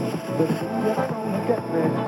The thing that's gonna get me.